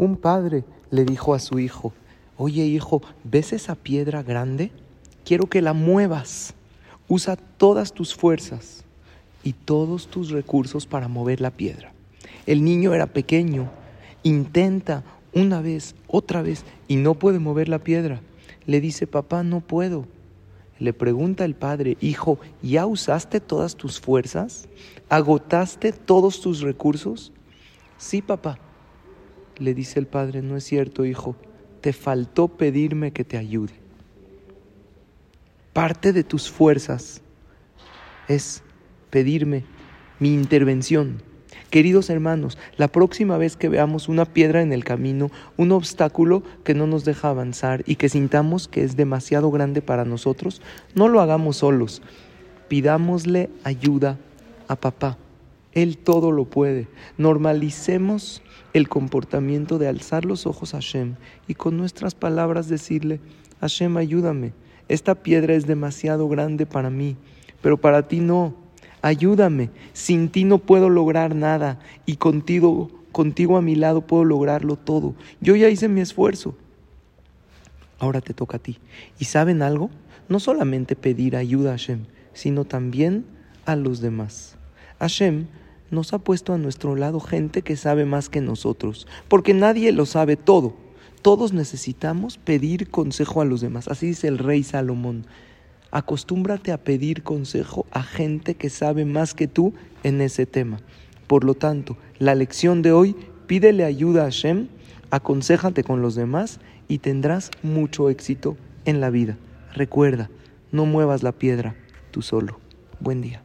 Un padre le dijo a su hijo, oye hijo, ¿ves esa piedra grande? Quiero que la muevas. Usa todas tus fuerzas y todos tus recursos para mover la piedra. El niño era pequeño, intenta una vez, otra vez, y no puede mover la piedra. Le dice, papá, no puedo. Le pregunta el padre, hijo, ¿ya usaste todas tus fuerzas? ¿Agotaste todos tus recursos? Sí, papá. Le dice el padre, no es cierto, hijo, te faltó pedirme que te ayude. Parte de tus fuerzas es pedirme mi intervención. Queridos hermanos, la próxima vez que veamos una piedra en el camino, un obstáculo que no nos deja avanzar y que sintamos que es demasiado grande para nosotros, no lo hagamos solos. Pidámosle ayuda a papá. Él todo lo puede. Normalicemos el comportamiento de alzar los ojos a Hashem y con nuestras palabras decirle, Hashem, ayúdame. Esta piedra es demasiado grande para mí, pero para ti no ayúdame, sin ti no puedo lograr nada y contigo, contigo a mi lado puedo lograrlo todo. Yo ya hice mi esfuerzo. Ahora te toca a ti. ¿Y saben algo? No solamente pedir ayuda a Hashem, sino también a los demás. Hashem nos ha puesto a nuestro lado gente que sabe más que nosotros, porque nadie lo sabe todo. Todos necesitamos pedir consejo a los demás. Así dice el rey Salomón acostúmbrate a pedir consejo a gente que sabe más que tú en ese tema. Por lo tanto, la lección de hoy, pídele ayuda a Hashem, aconsejate con los demás y tendrás mucho éxito en la vida. Recuerda, no muevas la piedra tú solo. Buen día.